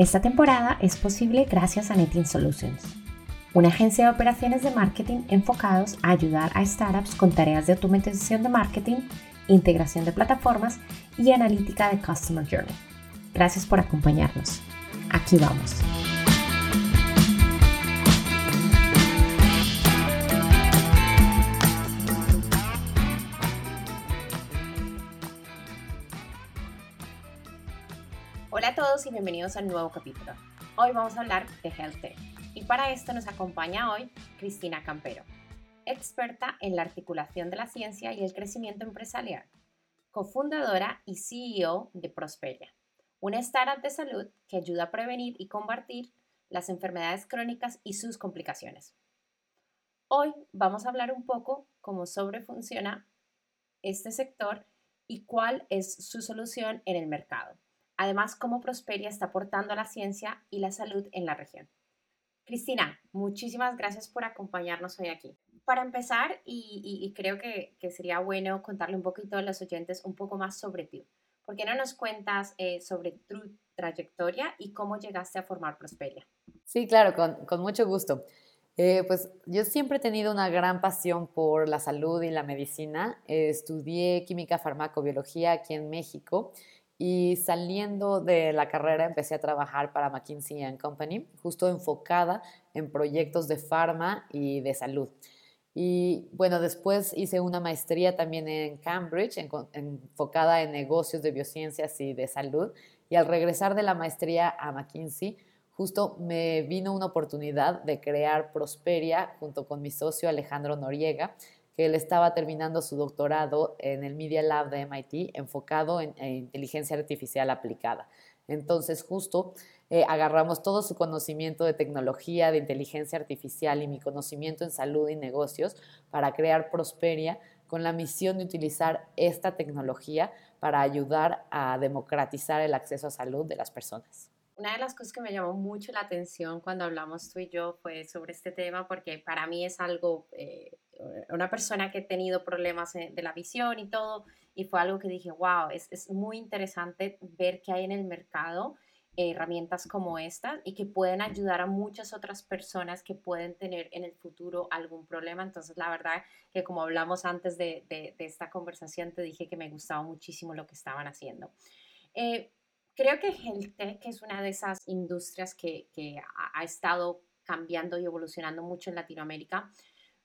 Esta temporada es posible gracias a Netting Solutions, una agencia de operaciones de marketing enfocados a ayudar a startups con tareas de automatización de marketing, integración de plataformas y analítica de Customer Journey. Gracias por acompañarnos. Aquí vamos. Bienvenidos al nuevo capítulo. Hoy vamos a hablar de Health Tech y para esto nos acompaña hoy Cristina Campero, experta en la articulación de la ciencia y el crecimiento empresarial, cofundadora y CEO de Prosperia, una startup de salud que ayuda a prevenir y combatir las enfermedades crónicas y sus complicaciones. Hoy vamos a hablar un poco cómo sobre funciona este sector y cuál es su solución en el mercado. Además, cómo Prosperia está aportando a la ciencia y la salud en la región. Cristina, muchísimas gracias por acompañarnos hoy aquí. Para empezar, y, creo que, sería bueno contarle un poquito a los oyentes un poco más sobre ti. ¿Por qué no nos cuentas eh, sobre tu trayectoria y cómo llegaste a formar Prosperia? Sí, claro, con, mucho gusto. Eh, pues yo siempre he tenido una gran pasión por la salud y la medicina. estudié química farmacobiología aquí en México y saliendo de la carrera empecé a trabajar para McKinsey Company, justo enfocada en proyectos de farma y de salud. Y bueno, después hice una maestría también en Cambridge, enfocada en negocios de biociencias y de salud. Y al regresar de la maestría a McKinsey, justo me vino una oportunidad de crear Prosperia junto con mi socio Alejandro Noriega, que él estaba terminando su doctorado en el Media Lab de MIT, enfocado en, inteligencia artificial aplicada. Entonces, justo eh, agarramos todo su conocimiento de tecnología, de inteligencia artificial y mi conocimiento en salud y negocios para crear Prosperia con la misión de utilizar esta tecnología para ayudar a democratizar el acceso a salud de las personas una de las cosas que me llamó mucho la atención cuando hablamos tú y yo fue sobre este tema, porque para mí es algo, eh, una persona que ha tenido problemas de la visión y todo, y fue algo que dije, wow, es, es muy interesante ver que hay en el mercado herramientas como esta y que pueden ayudar a muchas otras personas que pueden tener en el futuro algún problema. Entonces, la verdad que como hablamos antes de, de, esta conversación, te dije que me gustaba muchísimo lo que estaban haciendo. Eh, Creo que el tech es una de esas industrias que, ha, estado cambiando y evolucionando mucho en Latinoamérica.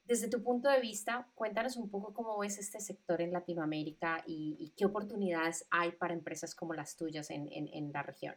Desde tu punto de vista, cuéntanos un poco cómo ves este sector en Latinoamérica y, qué oportunidades hay para empresas como las tuyas en, en la región.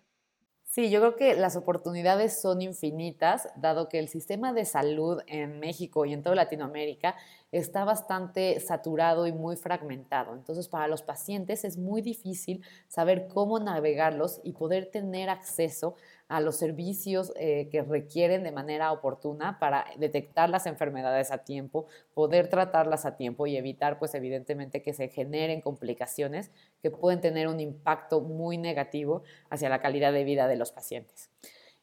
Sí, yo creo que las oportunidades son infinitas, dado que el sistema de salud en México y en toda Latinoamérica está bastante saturado y muy fragmentado. Entonces, para los pacientes es muy difícil saber cómo navegarlos y poder tener acceso a los servicios eh, que requieren de manera oportuna para detectar las enfermedades a tiempo, poder tratarlas a tiempo y evitar, pues evidentemente, que se generen complicaciones que pueden tener un impacto muy negativo hacia la calidad de vida de los pacientes.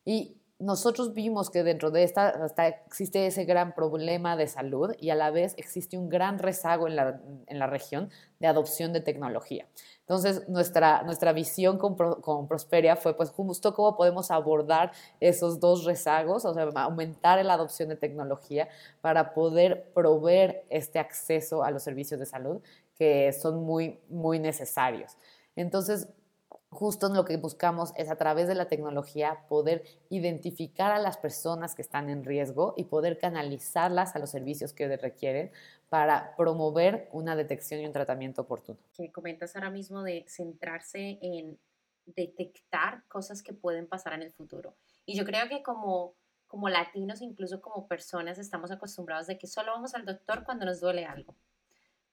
Y nosotros vimos que dentro de esta existe ese gran problema de salud y a la vez existe un gran rezago en la, en la región de adopción de tecnología. Entonces, nuestra, nuestra visión con, con, Prosperia fue pues justo cómo podemos abordar esos dos rezagos, o sea, aumentar la adopción de tecnología para poder proveer este acceso a los servicios de salud que son muy, muy necesarios. Entonces, justo lo que buscamos es a través de la tecnología poder identificar a las personas que están en riesgo y poder canalizarlas a los servicios que requieren para promover una detección y un tratamiento oportuno. Que comentas ahora mismo de centrarse en detectar cosas que pueden pasar en el futuro. Y yo creo que como, como latinos, incluso como personas, estamos acostumbrados de que solo vamos al doctor cuando nos duele algo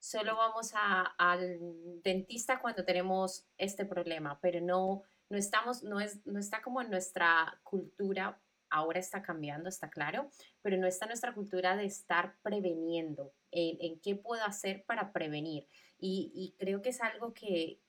solo vamos al dentista cuando tenemos este problema, pero no, no, estamos, no, es, no está como en nuestra cultura ahora está cambiando, está claro, pero no está nuestra cultura de estar preveniendo, en, qué puedo hacer para prevenir. Y, creo que es algo que,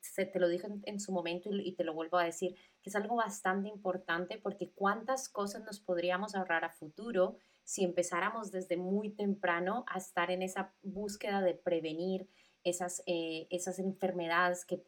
se te lo dije en, su momento y, te lo vuelvo a decir, que es algo bastante importante porque cuántas cosas nos podríamos ahorrar a futuro si empezáramos desde muy temprano a estar en esa búsqueda de prevenir esas, eh, esas enfermedades que,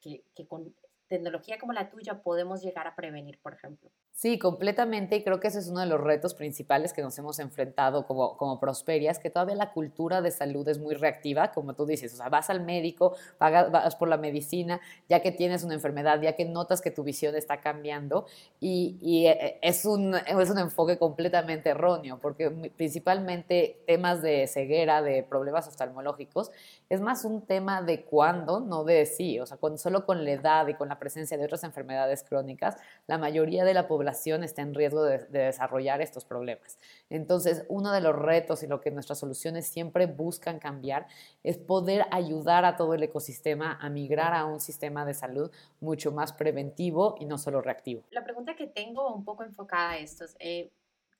que, que con tecnología como la tuya podemos llegar a prevenir, por ejemplo. Sí, completamente. Y creo que ese es uno de los retos principales que nos hemos enfrentado como, como Prosperias, que todavía la cultura de salud es muy reactiva, como tú dices. O sea, vas al médico, pagas, vas por la medicina, ya que tienes una enfermedad, ya que notas que tu visión está cambiando. Y, y eh, es, un, es un enfoque completamente erróneo, porque principalmente temas de ceguera, de problemas oftalmológicos, es más un tema de cuándo, no de sí. O sea, con, solo con la edad y con la presencia de otras enfermedades crónicas, la mayoría de la población está en riesgo de, desarrollar estos problemas. Entonces, uno de los retos y lo que nuestras soluciones siempre buscan cambiar es poder ayudar a todo el ecosistema a migrar a un sistema de salud mucho más preventivo y no solo reactivo. La pregunta que tengo un poco enfocada a esto es, eh,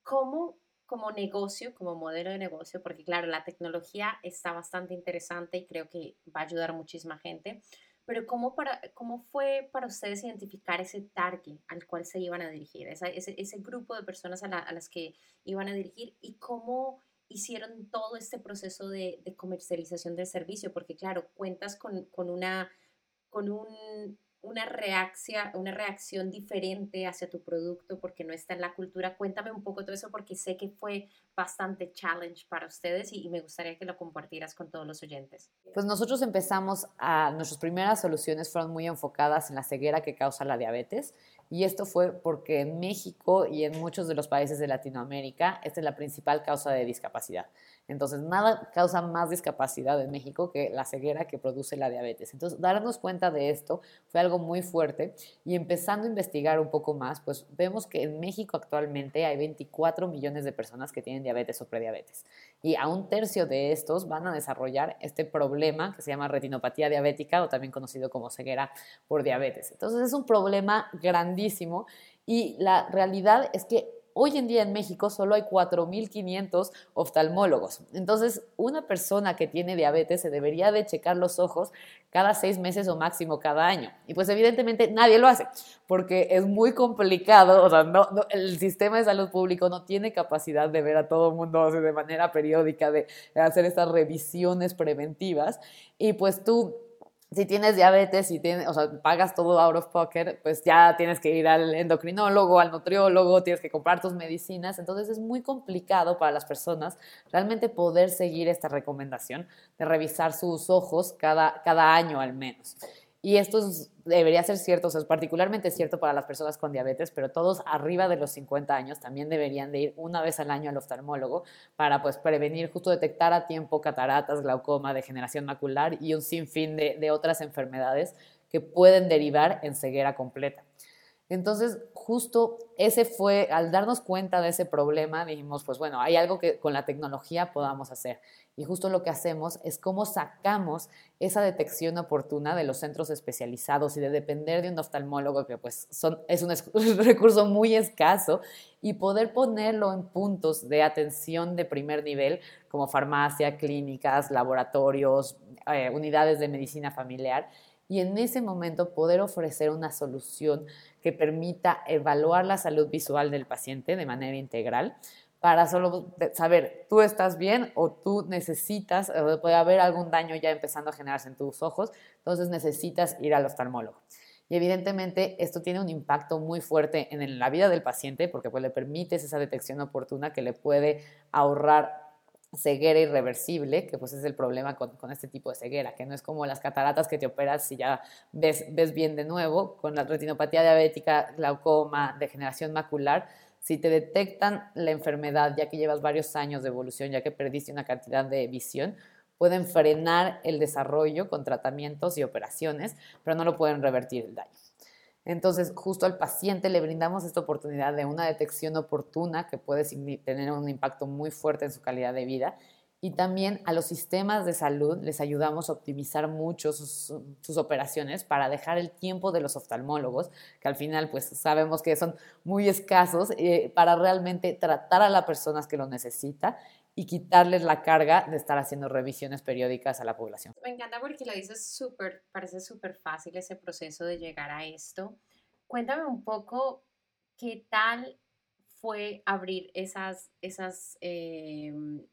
¿cómo como negocio, como modelo de negocio, porque claro, la tecnología está bastante interesante y creo que va a ayudar a muchísima gente, pero ¿cómo, para, ¿cómo fue para ustedes identificar ese target al cual se iban a dirigir, ese, ese, grupo de personas a, las que iban a dirigir y cómo hicieron todo este proceso de, de comercialización del servicio? Porque claro, cuentas con, con, una, con un una reacción, diferente hacia tu producto porque no está en la cultura. Cuéntame un poco todo eso porque sé que fue bastante challenge para ustedes y, me gustaría que lo compartieras con todos los oyentes. Pues nosotros empezamos a, nuestras primeras soluciones fueron muy enfocadas en la ceguera que causa la diabetes y esto fue porque en México y en muchos de los países de Latinoamérica esta es la principal causa de discapacidad. Entonces, nada causa más discapacidad en México que la ceguera que produce la diabetes. Entonces, darnos cuenta de esto fue algo muy fuerte y empezando a investigar un poco más, pues vemos que en México actualmente hay 24 millones de personas que tienen diabetes o prediabetes. Y a un tercio de estos van a desarrollar este problema que se llama retinopatía diabética o también conocido como ceguera por diabetes. Entonces, es un problema grandísimo y la realidad es que Hoy en día en México solo hay 4.500 oftalmólogos. Entonces, una persona que tiene diabetes se debería de checar los ojos cada seis meses o máximo cada año. Y pues evidentemente nadie lo hace porque es muy complicado, o sea, no, el sistema de salud público no tiene capacidad de ver a todo el mundo de manera periódica, de hacer estas revisiones preventivas. Y pues tú si tienes diabetes y tienes, o sea, pagas todo out of pocket, pues ya tienes que ir al endocrinólogo, al nutriólogo, tienes que comprar tus medicinas. Entonces es muy complicado para las personas realmente poder seguir esta recomendación de revisar sus ojos cada, cada año al menos. Y esto debería ser cierto, es particularmente cierto para las personas con diabetes, pero todos arriba de los 50 años también deberían de ir una vez al año al oftalmólogo para pues prevenir, justo detectar a tiempo cataratas, glaucoma, degeneración macular y un sinfín de otras enfermedades que pueden derivar en ceguera completa. Entonces, justo ese fue, al darnos cuenta de ese problema, dijimos, pues bueno, hay algo que con la tecnología podamos hacer. Y justo lo que hacemos es cómo sacamos esa detección oportuna de los centros especializados y de depender de un oftalmólogo, que pues son, es un, recurso muy escaso, y poder ponerlo en puntos de atención de primer nivel, como farmacia, clínicas, laboratorios, eh, unidades de medicina familiar, y en ese momento poder ofrecer una solución que permita evaluar la salud visual del paciente de manera integral para solo saber, tú estás bien o tú necesitas, o puede haber algún daño ya empezando a generarse en tus ojos, entonces necesitas ir al oftalmólogo. Y evidentemente esto tiene un impacto muy fuerte en la vida del paciente porque pues, le permites esa detección oportuna que le puede ahorrar ceguera irreversible, que pues es el problema con, este tipo de ceguera, que no es como las cataratas que te operas y ya ves, ves bien de nuevo, con la retinopatía diabética, glaucoma, degeneración macular, si te detectan la enfermedad ya que llevas varios años de evolución, ya que perdiste una cantidad de visión, pueden frenar el desarrollo con tratamientos y operaciones, pero no lo pueden revertir el daño. Entonces, justo al paciente le brindamos esta oportunidad de una detección oportuna que puede tener un impacto muy fuerte en su calidad de vida. Y también a los sistemas de salud les ayudamos a optimizar mucho sus, operaciones para dejar el tiempo de los oftalmólogos, que al final pues sabemos que son muy escasos, eh, para realmente tratar a las personas que lo necesita y quitarles la carga de estar haciendo revisiones periódicas a la población. Me encanta porque lo dices súper, parece súper fácil ese proceso de llegar a esto. Cuéntame un poco qué tal fue abrir esas, esas em,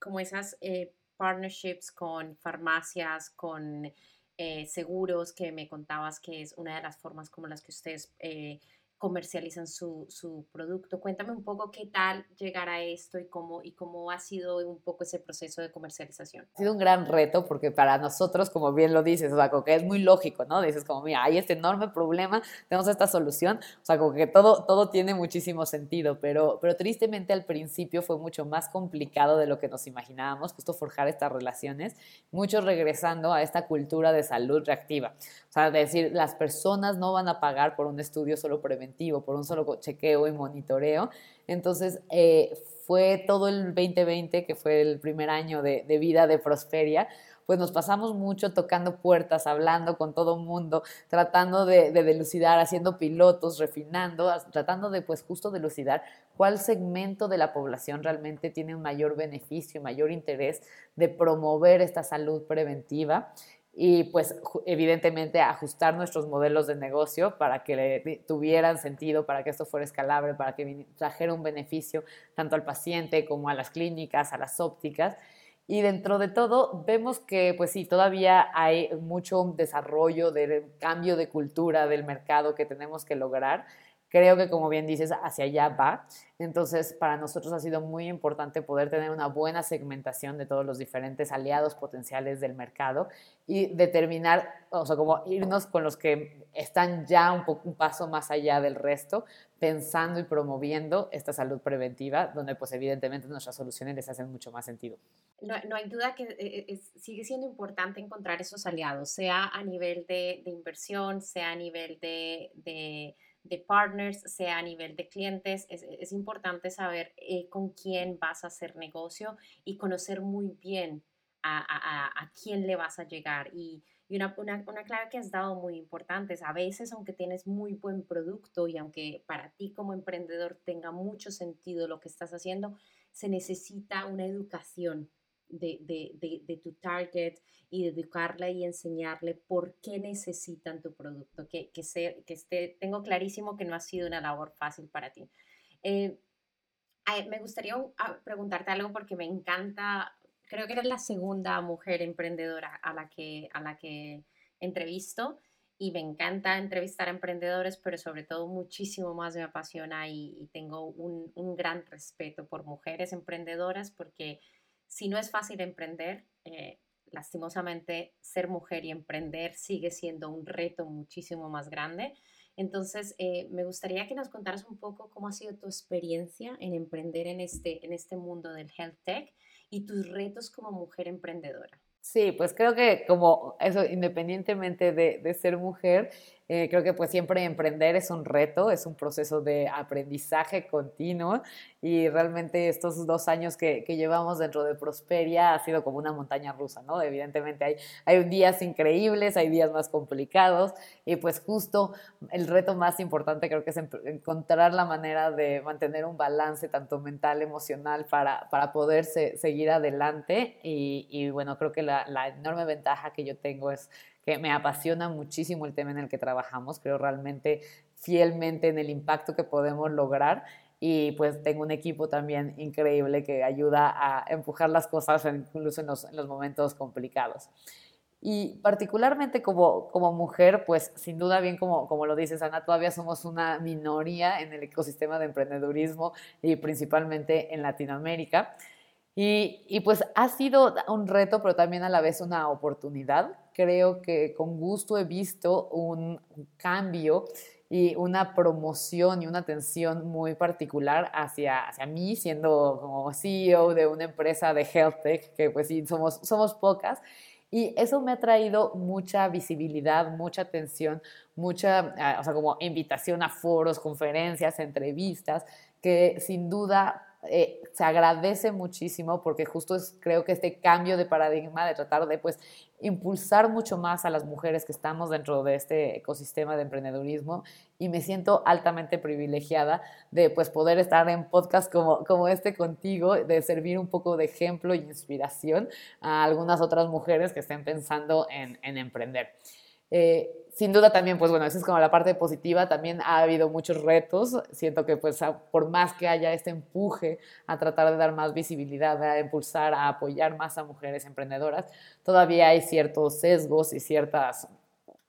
como esas eh, partnerships con farmacias, con eh, seguros que me contabas que es una de las formas como las que ustedes eh, comercializan su, su, producto. Cuéntame un poco qué tal llegar a esto y cómo, y cómo ha sido un poco ese proceso de comercialización. Ha sido un gran reto porque para nosotros, como bien lo dices, o sea, como que es muy lógico, ¿no? Dices como, mira, hay este enorme problema, tenemos esta solución, o sea, como que todo, todo tiene muchísimo sentido, pero, pero tristemente al principio fue mucho más complicado de lo que nos imaginábamos, justo forjar estas relaciones, muchos regresando a esta cultura de salud reactiva. O sea, decir, las personas no van a pagar por un estudio solo preventivo por un solo chequeo y monitoreo. Entonces, eh, fue todo el 2020, que fue el primer año de, vida de Prosperia, pues nos pasamos mucho tocando puertas, hablando con todo mundo, tratando de, de, delucidar, haciendo pilotos, refinando, tratando de pues justo delucidar cuál segmento de la población realmente tiene un mayor beneficio, mayor interés de promover esta salud preventiva y pues evidentemente ajustar nuestros modelos de negocio para que tuvieran sentido, para que esto fuera escalable, para que trajera un beneficio tanto al paciente como a las clínicas, a las ópticas. Y dentro de todo vemos que pues sí, todavía hay mucho desarrollo del cambio de cultura del mercado que tenemos que lograr creo que como bien dices, hacia allá va. Entonces, para nosotros ha sido muy importante poder tener una buena segmentación de todos los diferentes aliados potenciales del mercado y determinar, o sea, como irnos con los que están ya un, poco, un paso más allá del resto, pensando y promoviendo esta salud preventiva, donde pues evidentemente nuestras soluciones les hacen mucho más sentido. No, no hay duda que eh, eh, sigue siendo importante encontrar esos aliados, sea a nivel de, de inversión, sea a nivel de, de de partners, sea a nivel de clientes, es, importante saber eh, con quién vas a hacer negocio y conocer muy bien a, quién le vas a llegar. Y, una, una, clave que has dado muy importante es a veces, aunque tienes muy buen producto y aunque para ti como emprendedor tenga mucho sentido lo que estás haciendo, se necesita una educación de, tu target y de educarla y enseñarle por qué necesitan tu producto, que, que, que esté, tengo clarísimo que no ha sido una labor fácil para ti. Eh, me gustaría ah, preguntarte algo porque me encanta, creo que eres la segunda mujer emprendedora a la que, a la que entrevisto y me encanta entrevistar a emprendedores, pero sobre todo muchísimo más me apasiona y, tengo un, un, gran respeto por mujeres emprendedoras porque si no es fácil emprender, eh, lastimosamente ser mujer y emprender sigue siendo un reto muchísimo más grande. Entonces, eh, me gustaría que nos contaras un poco cómo ha sido tu experiencia en emprender en este, en este mundo del health tech y tus retos como mujer emprendedora. Sí, pues creo que como eso, independientemente de, de ser mujer, eh, creo que pues siempre emprender es un reto, es un proceso de aprendizaje continuo y realmente estos dos años que, que, llevamos dentro de Prosperia ha sido como una montaña rusa, ¿no? Evidentemente hay, hay días increíbles, hay días más complicados y pues justo el reto más importante creo que es encontrar la manera de mantener un balance tanto mental, emocional para, para poder seguir adelante y, y, bueno, creo que la, la enorme ventaja que yo tengo es que me apasiona muchísimo el tema en el que trabajamos, creo realmente fielmente en el impacto que podemos lograr y pues tengo un equipo también increíble que ayuda a empujar las cosas incluso en los, momentos complicados. Y particularmente como, como mujer, pues sin duda bien como, como lo dices Ana, todavía somos una minoría en el ecosistema de emprendedurismo y principalmente en Latinoamérica. Y, y, pues ha sido un reto, pero también a la vez una oportunidad. Creo que con gusto he visto un cambio y una promoción y una atención muy particular hacia, hacia mí, siendo como CEO de una empresa de health tech, que pues sí, somos, somos pocas. Y eso me ha traído mucha visibilidad, mucha atención, mucha, ah, o sea, como invitación a foros, conferencias, entrevistas, que sin duda eh, se agradece muchísimo porque justo es, creo que este cambio de paradigma de tratar de pues impulsar mucho más a las mujeres que estamos dentro de este ecosistema de emprendedurismo y me siento altamente privilegiada de pues poder estar en podcast como, como este contigo, de servir un poco de ejemplo e inspiración a algunas otras mujeres que estén pensando en, en emprender. Eh, sin duda también, pues bueno, esa es como la parte positiva, también ha habido muchos retos, siento que pues por más que haya este empuje a tratar de dar más visibilidad, a impulsar, a apoyar más a mujeres emprendedoras, todavía hay ciertos sesgos y ciertas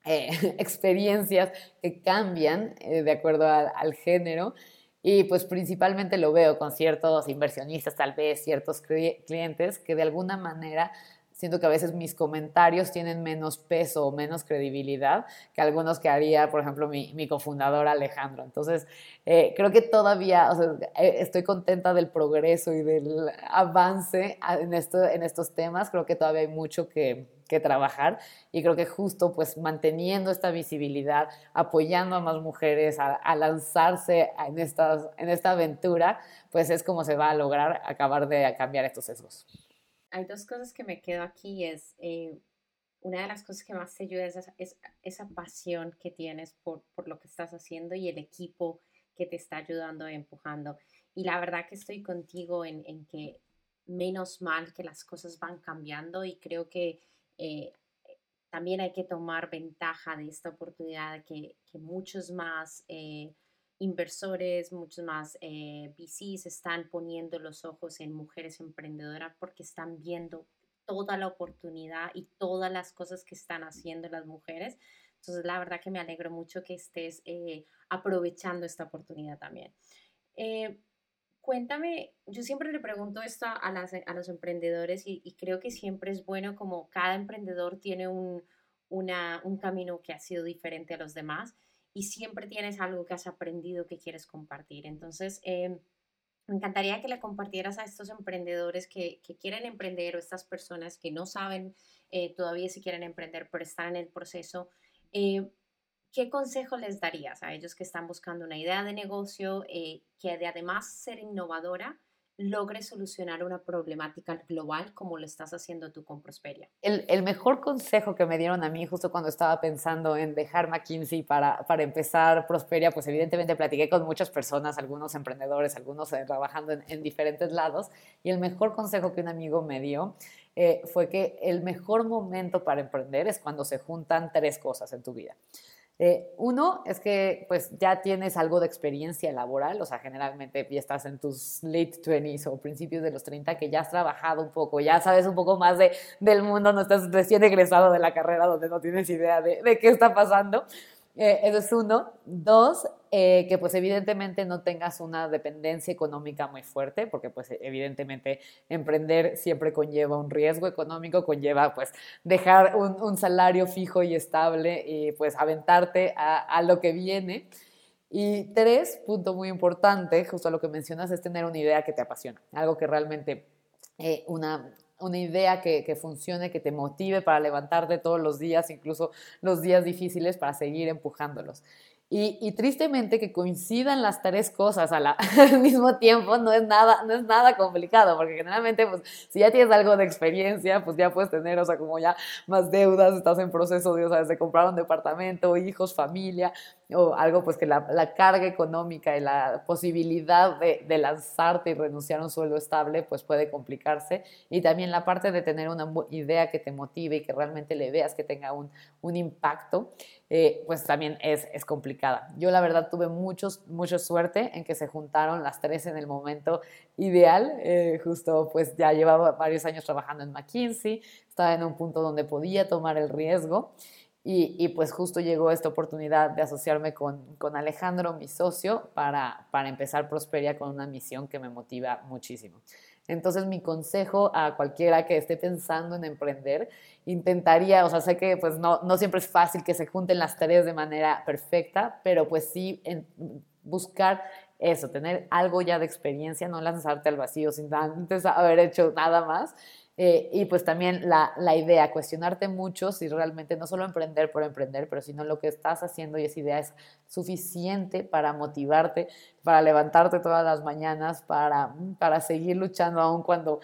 eh, experiencias que cambian eh, de acuerdo al género. Y pues principalmente lo veo con ciertos inversionistas, tal vez ciertos clientes que de alguna manera siento que a veces mis comentarios tienen menos peso o menos credibilidad que algunos que haría, por ejemplo, mi, cofundador Alejandro. Entonces, eh, creo que todavía eh, estoy contenta del progreso y del avance en, esto, en estos temas. Creo que todavía hay mucho que, que trabajar y creo que justo pues manteniendo esta visibilidad, apoyando a más mujeres a, a lanzarse en, estas, en esta aventura, pues es como se va a lograr acabar de cambiar estos sesgos hay dos cosas que me quedo aquí. Es eh, una de las cosas que más te ayuda es esa, pasión que tienes por, lo que estás haciendo y el equipo que te está ayudando, empujando. Y la verdad que estoy contigo en, que menos mal que las cosas van cambiando y creo que eh, también hay que tomar ventaja de esta oportunidad que, que muchos más eh, inversores, muchos más eh, VCs están poniendo los ojos en mujeres emprendedoras porque están viendo toda la oportunidad y todas las cosas que están haciendo las mujeres. Entonces, la verdad que me alegro mucho que estés eh, aprovechando esta oportunidad también. Eh, cuéntame, yo siempre le pregunto esto a, los emprendedores y, creo que siempre es bueno como cada emprendedor tiene un camino que ha sido diferente a los demás y siempre tienes algo que has aprendido que quieres compartir. Entonces, em, me encantaría que le compartieras a estos emprendedores que, quieren emprender o estas personas que no saben eh, todavía si quieren emprender, pero están en el proceso. Eh, ¿Qué consejo les darías a ellos que están buscando una idea de negocio eh, que de además ser innovadora, logre solucionar una problemática global como lo estás haciendo tú con Prosperia? El, mejor consejo que me dieron a mí justo cuando estaba pensando en dejar McKinsey para, para empezar Prosperia, pues evidentemente platiqué con muchas personas, algunos emprendedores, algunos eh, trabajando en, diferentes lados, y el mejor consejo que un amigo me dio eh, fue que el mejor momento para emprender es cuando se juntan tres cosas en tu vida. Eh, uno es que pues ya tienes algo de experiencia laboral, o sea, generalmente ya estás en tus late 20s o principios de los 30 que ya has trabajado un poco, ya sabes un poco más de, del mundo, no estás recién egresado de la carrera donde no tienes idea de, de qué está pasando. Eh, eso es uno. Dos, eh, que pues evidentemente no tengas una dependencia económica muy fuerte, porque pues evidentemente emprender siempre conlleva un riesgo económico, conlleva pues dejar un, salario fijo y estable y pues aventarte a, lo que viene. Y tres, punto muy importante, justo lo que mencionas, es tener una idea que te apasiona, algo que realmente, eh, una, una idea que, funcione, que te motive para levantarte todos los días, incluso los días difíciles, para seguir empujándolos. Y, tristemente que coincidan las tres cosas al mismo tiempo no es, nada, no es nada complicado, porque generalmente, pues, si ya tienes algo de experiencia, pues ya puedes tener, o sea, como ya más deudas, estás en proceso de, o sea, de comprar un departamento, hijos, familia, o algo, pues que la, la carga económica y la posibilidad de, de, lanzarte y renunciar a un sueldo estable, pues puede complicarse. Y también la parte de tener una idea que te motive y que realmente le veas que tenga un, un impacto. Eh, pues también es, es, complicada. Yo la verdad tuve muchos, mucha suerte en que se juntaron las tres en el momento ideal. Eh, justo pues ya llevaba varios años trabajando en McKinsey, estaba en un punto donde podía tomar el riesgo. Y, y, pues justo llegó esta oportunidad de asociarme con, con Alejandro, mi socio, para, para empezar Prosperia con una misión que me motiva muchísimo. Entonces mi consejo a cualquiera que esté pensando en emprender, intentaría, o sea, sé que pues no, no siempre es fácil que se junten las tareas de manera perfecta, pero pues sí en buscar eso, tener algo ya de experiencia, no lanzarte al vacío sin antes haber hecho nada más Eh, y pues también la, la, idea, cuestionarte mucho si realmente no solo emprender por emprender, pero sino lo que estás haciendo y esa idea es suficiente para motivarte, para levantarte todas las mañanas, para, para seguir luchando aún cuando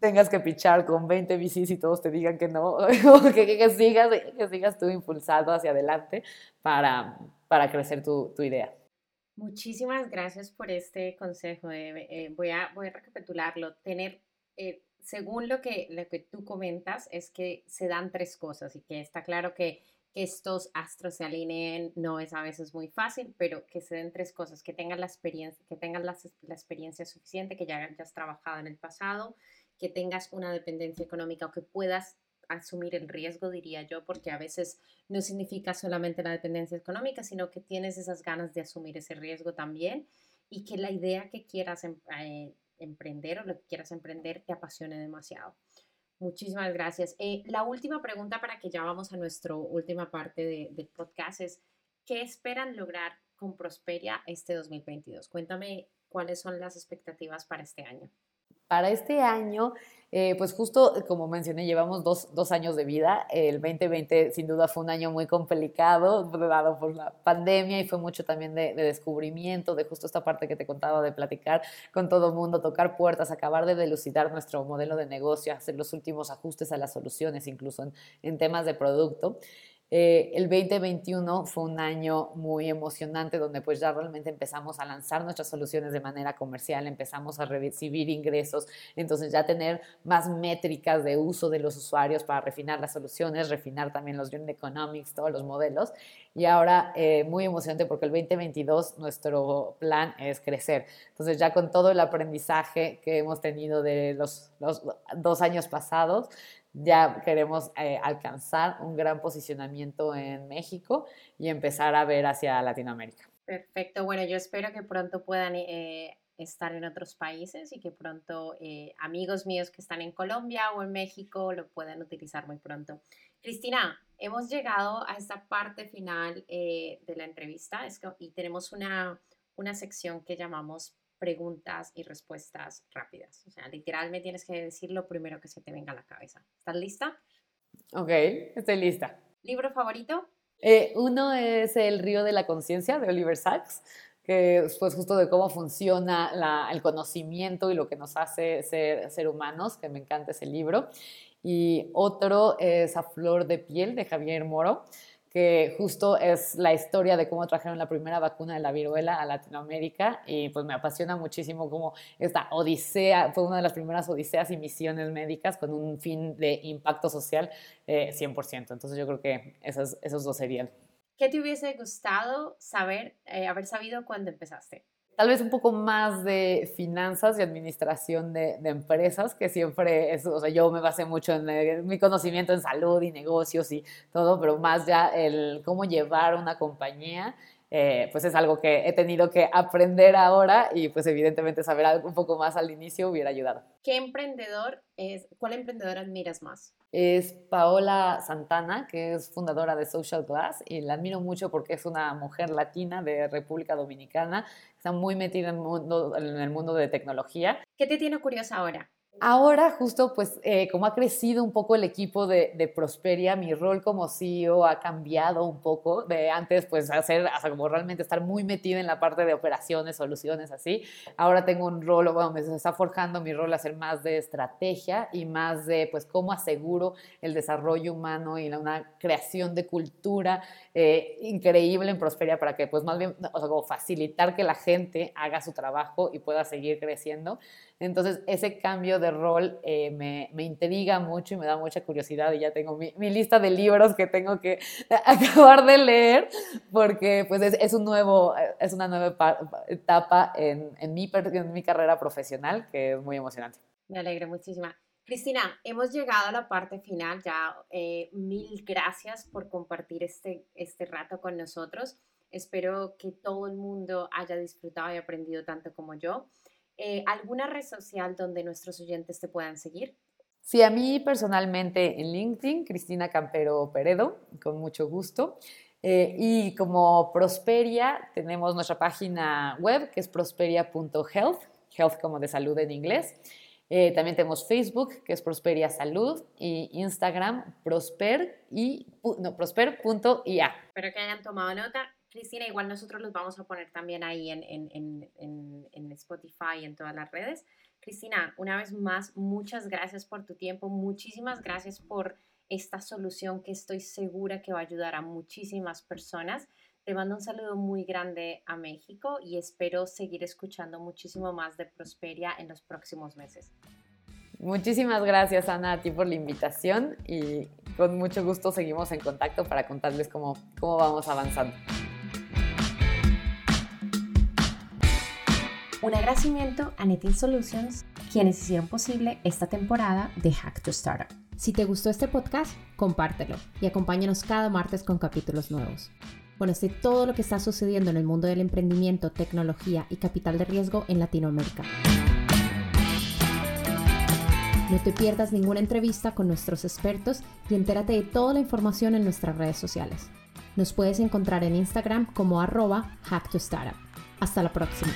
tengas que pichar con 20 bicis y todos te digan que no, que, que, sigas, que sigas tú impulsado hacia adelante para, para crecer tu, tu idea. Muchísimas gracias por este consejo. Eh, eh, voy, a, voy a recapitularlo. Tener eh, según lo que, lo que tú comentas, es que se dan tres cosas y que está claro que, estos astros se alineen no es a veces muy fácil, pero que se den tres cosas, que tengas la experiencia, que tengas la, experiencia suficiente, que ya hayas trabajado en el pasado, que tengas una dependencia económica o que puedas asumir el riesgo, diría yo, porque a veces no significa solamente la dependencia económica, sino que tienes esas ganas de asumir ese riesgo también y que la idea que quieras em, eh, emprender o lo que quieras emprender te apasione demasiado. Muchísimas gracias. Eh, la última pregunta para que ya vamos a nuestra última parte del podcast es, ¿qué esperan lograr con Prosperia este 2022? Cuéntame cuáles son las expectativas para este año. Para este año, eh, pues justo como mencioné, llevamos dos, años de vida. El 2020 sin duda fue un año muy complicado, dado por la pandemia y fue mucho también de, descubrimiento, de justo esta parte que te contaba, de platicar con todo mundo, tocar puertas, acabar de delucidar nuestro modelo de negocio, hacer los últimos ajustes a las soluciones, incluso en temas de producto. Eh, el 2021 fue un año muy emocionante donde pues ya realmente empezamos a lanzar nuestras soluciones de manera comercial, empezamos a recibir ingresos, entonces ya tener más métricas de uso de los usuarios para refinar las soluciones, refinar también los unit economics, todos los modelos. Y ahora eh, muy emocionante porque el 2022 nuestro plan es crecer. Entonces ya con todo el aprendizaje que hemos tenido de los, los dos años pasados, ya queremos eh, alcanzar un gran posicionamiento en México y empezar a ver hacia Latinoamérica. Perfecto, bueno, yo espero que pronto puedan eh, estar en otros países y que pronto eh, amigos míos que están en Colombia o en México lo puedan utilizar muy pronto. Cristina, hemos llegado a esta parte final de la entrevista y tenemos una, una sección que llamamos preguntas y respuestas rápidas. O sea, literalmente tienes que decir lo primero que se te venga a la cabeza. ¿Estás lista? Ok, estoy lista. ¿Libro favorito? Eh, uno es El río de la conciencia de Oliver Sacks, que es pues, justo de cómo funciona el conocimiento y lo que nos hace ser, ser humanos, que me encanta ese libro. Y otro es A Flor de Piel de Javier Moro, que justo es la historia de cómo trajeron la primera vacuna de la viruela a Latinoamérica y pues me apasiona muchísimo cómo esta odisea, fue una de las primeras odiseas y misiones médicas con un fin de impacto social 100%. Eh, Entonces yo creo que esos, esos dos serían. ¿Qué te hubiese gustado saber, eh, haber sabido cuando empezaste? Tal vez un poco más de finanzas y administración de, empresas, que siempre es, o sea, yo me basé mucho en, mi conocimiento en salud y negocios y todo, pero más ya el cómo llevar una compañía eh, pues es algo que he tenido que aprender ahora y pues evidentemente saber algo un poco más al inicio hubiera ayudado. ¿Qué emprendedor es, cuál emprendedor admiras más? Es Paola Santana, que es fundadora de Social Glass y la admiro mucho porque es una mujer latina de República Dominicana, está muy metida en, en el mundo de tecnología. ¿Qué te tiene curiosa ahora? Ahora, justo, pues, eh, como ha crecido un poco el equipo de, Prosperia, mi rol como CEO ha cambiado un poco de antes, pues, hacer, hasta como realmente estar muy metida en la parte de operaciones, soluciones, así. Ahora tengo un rol, bueno, me está forjando mi rol a hacer más de estrategia y más de, pues, cómo aseguro el desarrollo humano y una creación de cultura eh, increíble en Prosperia para que, pues, más bien, o sea, como facilitar que la gente haga su trabajo y pueda seguir creciendo. Entonces, ese cambio de rol eh, me, me, intriga mucho y me da mucha curiosidad y ya tengo mi, lista de libros que tengo que acabar de leer porque pues es, es un nuevo, es una nueva etapa en, en, mi, en mi carrera profesional que es muy emocionante. Me alegro muchísimo. Cristina, hemos llegado a la parte final ya. Eh, mil gracias por compartir este, este rato con nosotros. Espero que todo el mundo haya disfrutado y aprendido tanto como yo. Eh, ¿alguna red social donde nuestros oyentes te puedan seguir? Sí, a mí personalmente en LinkedIn, Cristina Campero Peredo, con mucho gusto. Eh, y como Prosperia, tenemos nuestra página web que es prosperia.health, health como de salud en inglés. Eh, también tenemos Facebook, que es Prosperia Salud, y Instagram, prosper y no, prosper.ia. Espero que hayan tomado nota. Cristina, igual nosotros los vamos a poner también ahí en, en, en, en Spotify en todas las redes. Cristina, una vez más, muchas gracias por tu tiempo, muchísimas gracias por esta solución que estoy segura que va a ayudar a muchísimas personas. Te mando un saludo muy grande a México y espero seguir escuchando muchísimo más de Prosperia en los próximos meses. Muchísimas gracias, Ana, a ti por la invitación y con mucho gusto seguimos en contacto para contarles cómo, cómo vamos avanzando. Un agradecimiento a Netin Solutions, quienes hicieron posible esta temporada de Hack to Startup. Si te gustó este podcast, compártelo y acompáñanos cada martes con capítulos nuevos. Conoce todo lo que está sucediendo en el mundo del emprendimiento, tecnología y capital de riesgo en Latinoamérica. No te pierdas ninguna entrevista con nuestros expertos y entérate de toda la información en nuestras redes sociales. Nos puedes encontrar en Instagram como arroba hacktostartup. Hasta la próxima.